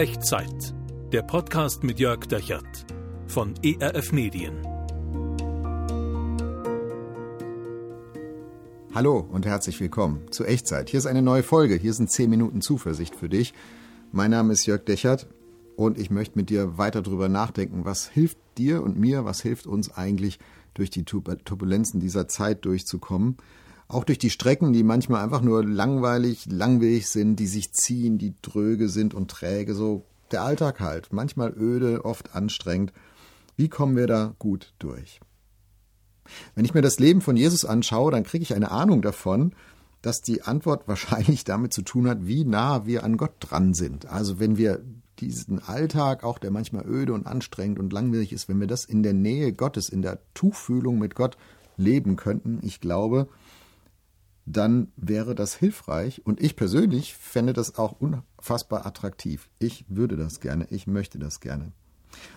Echtzeit. Der Podcast mit Jörg Dechert von ERF Medien. Hallo und herzlich willkommen zu Echtzeit. Hier ist eine neue Folge. Hier sind 10 Minuten Zuversicht für dich. Mein Name ist Jörg Dechert und ich möchte mit dir weiter darüber nachdenken, was hilft dir und mir, was hilft uns eigentlich durch die Turbulenzen dieser Zeit durchzukommen. Auch durch die Strecken, die manchmal einfach nur langweilig, langwierig sind, die sich ziehen, die dröge sind und träge, so der Alltag halt. Manchmal öde, oft anstrengend. Wie kommen wir da gut durch? Wenn ich mir das Leben von Jesus anschaue, dann kriege ich eine Ahnung davon, dass die Antwort wahrscheinlich damit zu tun hat, wie nah wir an Gott dran sind. Also wenn wir diesen Alltag, auch der manchmal öde und anstrengend und langwierig ist, wenn wir das in der Nähe Gottes, in der Tuchfühlung mit Gott leben könnten, ich glaube, dann wäre das hilfreich und ich persönlich fände das auch unfassbar attraktiv. Ich würde das gerne, ich möchte das gerne.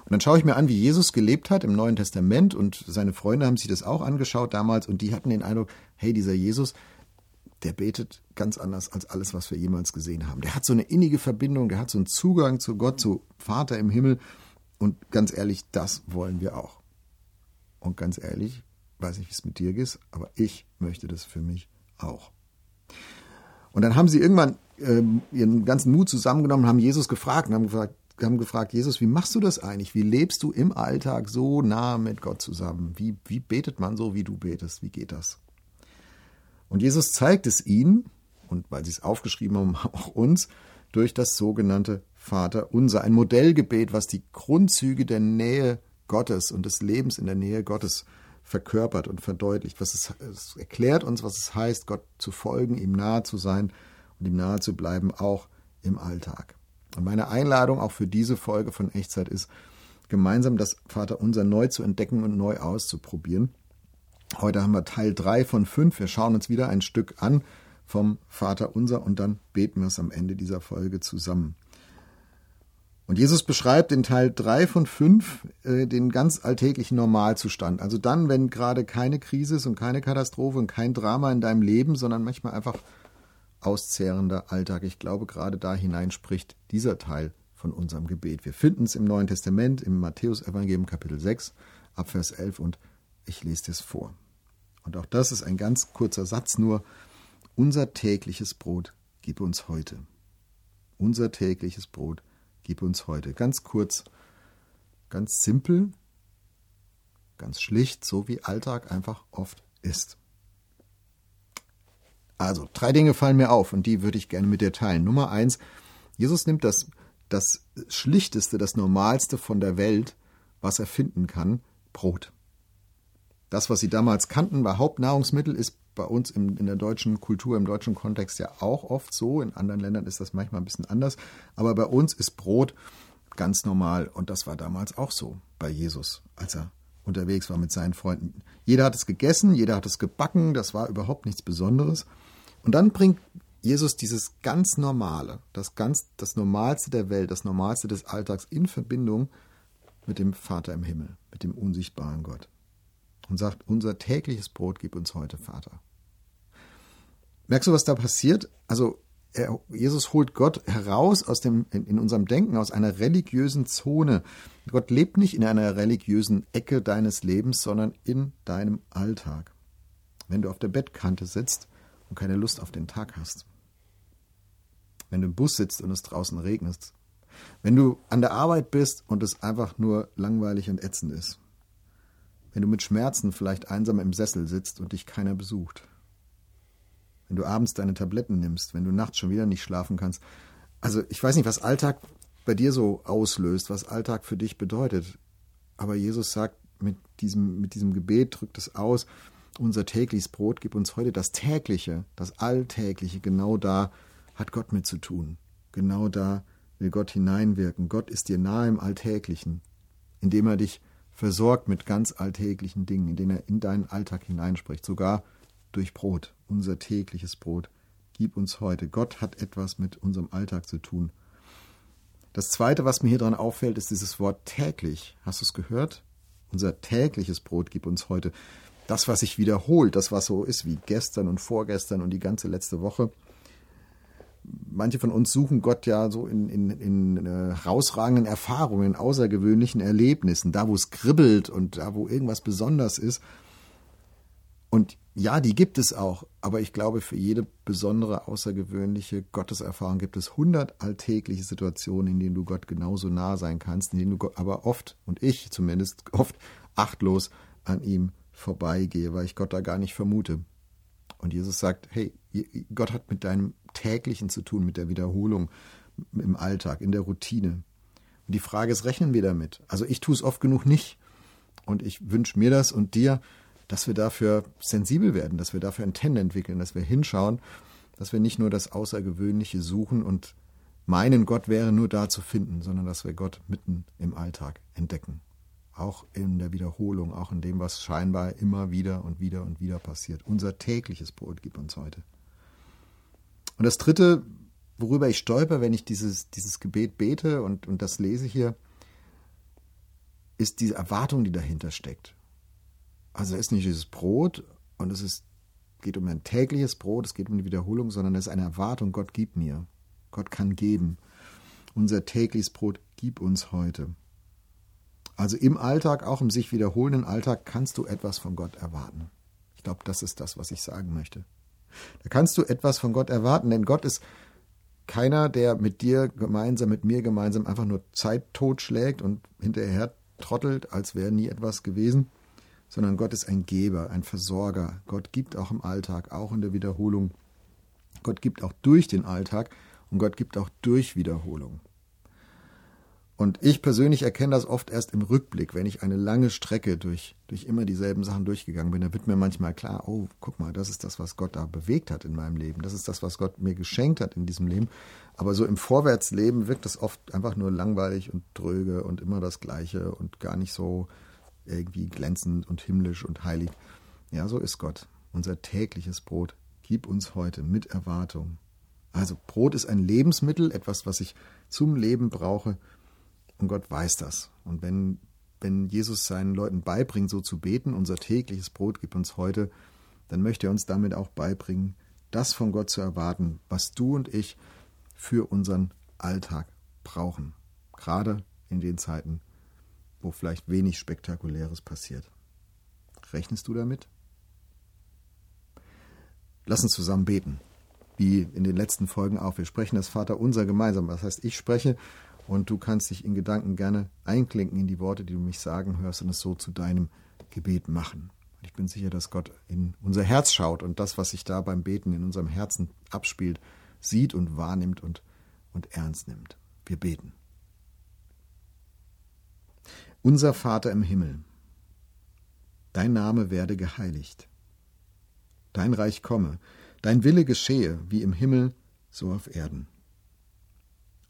Und dann schaue ich mir an, wie Jesus gelebt hat im Neuen Testament und seine Freunde haben sich das auch angeschaut damals und die hatten den Eindruck, hey, dieser Jesus, der betet ganz anders als alles, was wir jemals gesehen haben. Der hat so eine innige Verbindung, der hat so einen Zugang zu Gott, zu Vater im Himmel und ganz ehrlich, das wollen wir auch. Und ganz ehrlich, weiß nicht, wie es mit dir ist, aber ich möchte das für mich auch. Und dann haben sie irgendwann ähm, ihren ganzen Mut zusammengenommen, haben Jesus gefragt und haben gefragt, haben gefragt, Jesus, wie machst du das eigentlich? Wie lebst du im Alltag so nah mit Gott zusammen? Wie, wie betet man so, wie du betest? Wie geht das? Und Jesus zeigt es ihnen, und weil sie es aufgeschrieben haben, auch uns, durch das sogenannte Vater unser, ein Modellgebet, was die Grundzüge der Nähe Gottes und des Lebens in der Nähe Gottes verkörpert und verdeutlicht. Was es, es erklärt uns, was es heißt, Gott zu folgen, ihm nahe zu sein und ihm nahe zu bleiben, auch im Alltag. Und meine Einladung auch für diese Folge von Echtzeit ist, gemeinsam das Vaterunser neu zu entdecken und neu auszuprobieren. Heute haben wir Teil 3 von 5. Wir schauen uns wieder ein Stück an vom Vaterunser und dann beten wir es am Ende dieser Folge zusammen. Und Jesus beschreibt in Teil 3 von 5 äh, den ganz alltäglichen Normalzustand. Also dann, wenn gerade keine Krise ist und keine Katastrophe und kein Drama in deinem Leben, sondern manchmal einfach auszehrender Alltag. Ich glaube, gerade da hinein spricht dieser Teil von unserem Gebet. Wir finden es im Neuen Testament, im Matthäus-Evangelium Kapitel 6, Abvers 11 und ich lese es vor. Und auch das ist ein ganz kurzer Satz nur. Unser tägliches Brot gib uns heute. Unser tägliches Brot gib uns heute. Ganz kurz, ganz simpel, ganz schlicht, so wie Alltag einfach oft ist. Also, drei Dinge fallen mir auf und die würde ich gerne mit dir teilen. Nummer eins, Jesus nimmt das, das Schlichteste, das Normalste von der Welt, was er finden kann, Brot. Das, was sie damals kannten, war Hauptnahrungsmittel, ist bei uns in, in der deutschen Kultur, im deutschen Kontext ja auch oft so. In anderen Ländern ist das manchmal ein bisschen anders. Aber bei uns ist Brot ganz normal. Und das war damals auch so bei Jesus, als er unterwegs war mit seinen Freunden. Jeder hat es gegessen, jeder hat es gebacken, das war überhaupt nichts Besonderes. Und dann bringt Jesus dieses ganz Normale, das ganz, das Normalste der Welt, das Normalste des Alltags in Verbindung mit dem Vater im Himmel, mit dem unsichtbaren Gott. Und sagt, unser tägliches Brot gib uns heute, Vater. Merkst du, was da passiert? Also, er, Jesus holt Gott heraus aus dem, in, in unserem Denken, aus einer religiösen Zone. Gott lebt nicht in einer religiösen Ecke deines Lebens, sondern in deinem Alltag. Wenn du auf der Bettkante sitzt, und keine Lust auf den Tag hast. Wenn du im Bus sitzt und es draußen regnet. Wenn du an der Arbeit bist und es einfach nur langweilig und ätzend ist. Wenn du mit Schmerzen vielleicht einsam im Sessel sitzt und dich keiner besucht. Wenn du abends deine Tabletten nimmst, wenn du nachts schon wieder nicht schlafen kannst. Also ich weiß nicht, was Alltag bei dir so auslöst, was Alltag für dich bedeutet. Aber Jesus sagt mit diesem, mit diesem Gebet, drückt es aus, unser tägliches Brot gib uns heute das tägliche, das alltägliche, genau da hat Gott mit zu tun. Genau da will Gott hineinwirken. Gott ist dir nahe im Alltäglichen, indem er dich versorgt mit ganz alltäglichen Dingen, indem er in deinen Alltag hineinspricht, sogar durch Brot, unser tägliches Brot. Gib uns heute. Gott hat etwas mit unserem Alltag zu tun. Das Zweite, was mir hier dran auffällt, ist dieses Wort täglich. Hast du es gehört? Unser tägliches Brot gib uns heute das, was sich wiederholt, das, was so ist wie gestern und vorgestern und die ganze letzte Woche, manche von uns suchen Gott ja so in, in, in äh, herausragenden Erfahrungen, in außergewöhnlichen Erlebnissen, da wo es kribbelt und da wo irgendwas besonders ist. Und ja, die gibt es auch, aber ich glaube, für jede besondere, außergewöhnliche Gotteserfahrung gibt es hundert alltägliche Situationen, in denen du Gott genauso nah sein kannst, in denen du Gott aber oft, und ich zumindest oft, achtlos an ihm vorbeigehe, weil ich Gott da gar nicht vermute. Und Jesus sagt, hey, Gott hat mit deinem täglichen zu tun, mit der Wiederholung im Alltag, in der Routine. Und die Frage ist, rechnen wir damit? Also ich tue es oft genug nicht. Und ich wünsche mir das und dir, dass wir dafür sensibel werden, dass wir dafür Antenne entwickeln, dass wir hinschauen, dass wir nicht nur das Außergewöhnliche suchen und meinen, Gott wäre nur da zu finden, sondern dass wir Gott mitten im Alltag entdecken. Auch in der Wiederholung, auch in dem, was scheinbar immer wieder und wieder und wieder passiert. Unser tägliches Brot gibt uns heute. Und das Dritte, worüber ich stolper, wenn ich dieses, dieses Gebet bete und, und das lese hier, ist die Erwartung, die dahinter steckt. Also es ist nicht dieses Brot und es ist, geht um ein tägliches Brot, es geht um die Wiederholung, sondern es ist eine Erwartung, Gott gibt mir. Gott kann geben. Unser tägliches Brot gib uns heute. Also im Alltag, auch im sich wiederholenden Alltag, kannst du etwas von Gott erwarten. Ich glaube, das ist das, was ich sagen möchte. Da kannst du etwas von Gott erwarten, denn Gott ist keiner, der mit dir gemeinsam, mit mir gemeinsam einfach nur Zeit totschlägt und hinterher trottelt, als wäre nie etwas gewesen, sondern Gott ist ein Geber, ein Versorger. Gott gibt auch im Alltag, auch in der Wiederholung. Gott gibt auch durch den Alltag und Gott gibt auch durch Wiederholung. Und ich persönlich erkenne das oft erst im Rückblick, wenn ich eine lange Strecke durch, durch immer dieselben Sachen durchgegangen bin. Da wird mir manchmal klar, oh, guck mal, das ist das, was Gott da bewegt hat in meinem Leben. Das ist das, was Gott mir geschenkt hat in diesem Leben. Aber so im Vorwärtsleben wirkt das oft einfach nur langweilig und dröge und immer das Gleiche und gar nicht so irgendwie glänzend und himmlisch und heilig. Ja, so ist Gott. Unser tägliches Brot. Gib uns heute mit Erwartung. Also Brot ist ein Lebensmittel, etwas, was ich zum Leben brauche. Und Gott weiß das. Und wenn, wenn Jesus seinen Leuten beibringt, so zu beten, unser tägliches Brot gib uns heute, dann möchte er uns damit auch beibringen, das von Gott zu erwarten, was du und ich für unseren Alltag brauchen. Gerade in den Zeiten, wo vielleicht wenig Spektakuläres passiert. Rechnest du damit? Lass uns zusammen beten, wie in den letzten Folgen auch. Wir sprechen das Vater unser gemeinsam. Das heißt, ich spreche und du kannst dich in Gedanken gerne einklinken in die Worte, die du mich sagen hörst und es so zu deinem Gebet machen. Und ich bin sicher, dass Gott in unser Herz schaut und das, was sich da beim Beten in unserem Herzen abspielt, sieht und wahrnimmt und, und ernst nimmt. Wir beten. Unser Vater im Himmel, dein Name werde geheiligt, dein Reich komme, dein Wille geschehe, wie im Himmel, so auf Erden.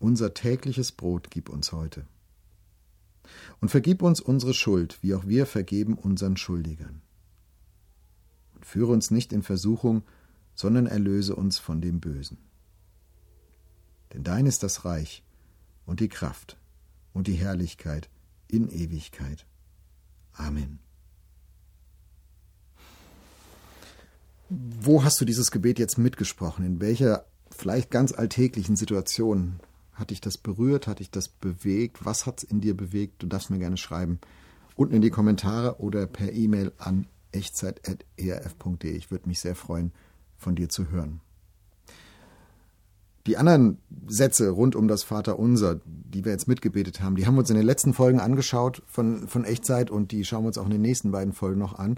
Unser tägliches Brot gib uns heute. Und vergib uns unsere Schuld, wie auch wir vergeben unseren Schuldigern. Und führe uns nicht in Versuchung, sondern erlöse uns von dem Bösen. Denn dein ist das Reich und die Kraft und die Herrlichkeit in Ewigkeit. Amen. Wo hast du dieses Gebet jetzt mitgesprochen? In welcher vielleicht ganz alltäglichen Situation hat dich das berührt? Hat dich das bewegt? Was hat es in dir bewegt? Du darfst mir gerne schreiben. Unten in die Kommentare oder per E-Mail an echtzeit.erf.de. Ich würde mich sehr freuen, von dir zu hören. Die anderen Sätze rund um das Vaterunser, die wir jetzt mitgebetet haben, die haben wir uns in den letzten Folgen angeschaut von, von Echtzeit und die schauen wir uns auch in den nächsten beiden Folgen noch an.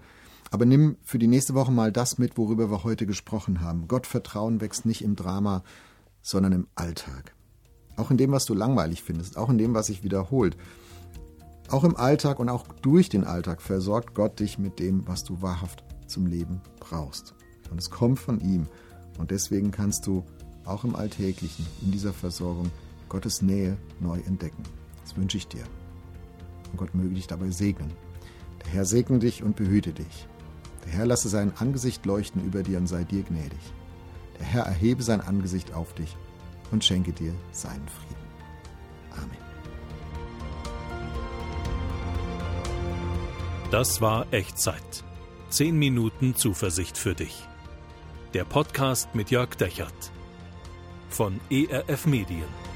Aber nimm für die nächste Woche mal das mit, worüber wir heute gesprochen haben. Gottvertrauen wächst nicht im Drama, sondern im Alltag. Auch in dem, was du langweilig findest, auch in dem, was sich wiederholt. Auch im Alltag und auch durch den Alltag versorgt Gott dich mit dem, was du wahrhaft zum Leben brauchst. Und es kommt von ihm. Und deswegen kannst du auch im Alltäglichen, in dieser Versorgung, Gottes Nähe neu entdecken. Das wünsche ich dir. Und Gott möge dich dabei segnen. Der Herr segne dich und behüte dich. Der Herr lasse sein Angesicht leuchten über dir und sei dir gnädig. Der Herr erhebe sein Angesicht auf dich und schenke dir seinen Frieden. Amen. Das war Echtzeit. Zehn Minuten Zuversicht für dich. Der Podcast mit Jörg Dechert von ERF Medien.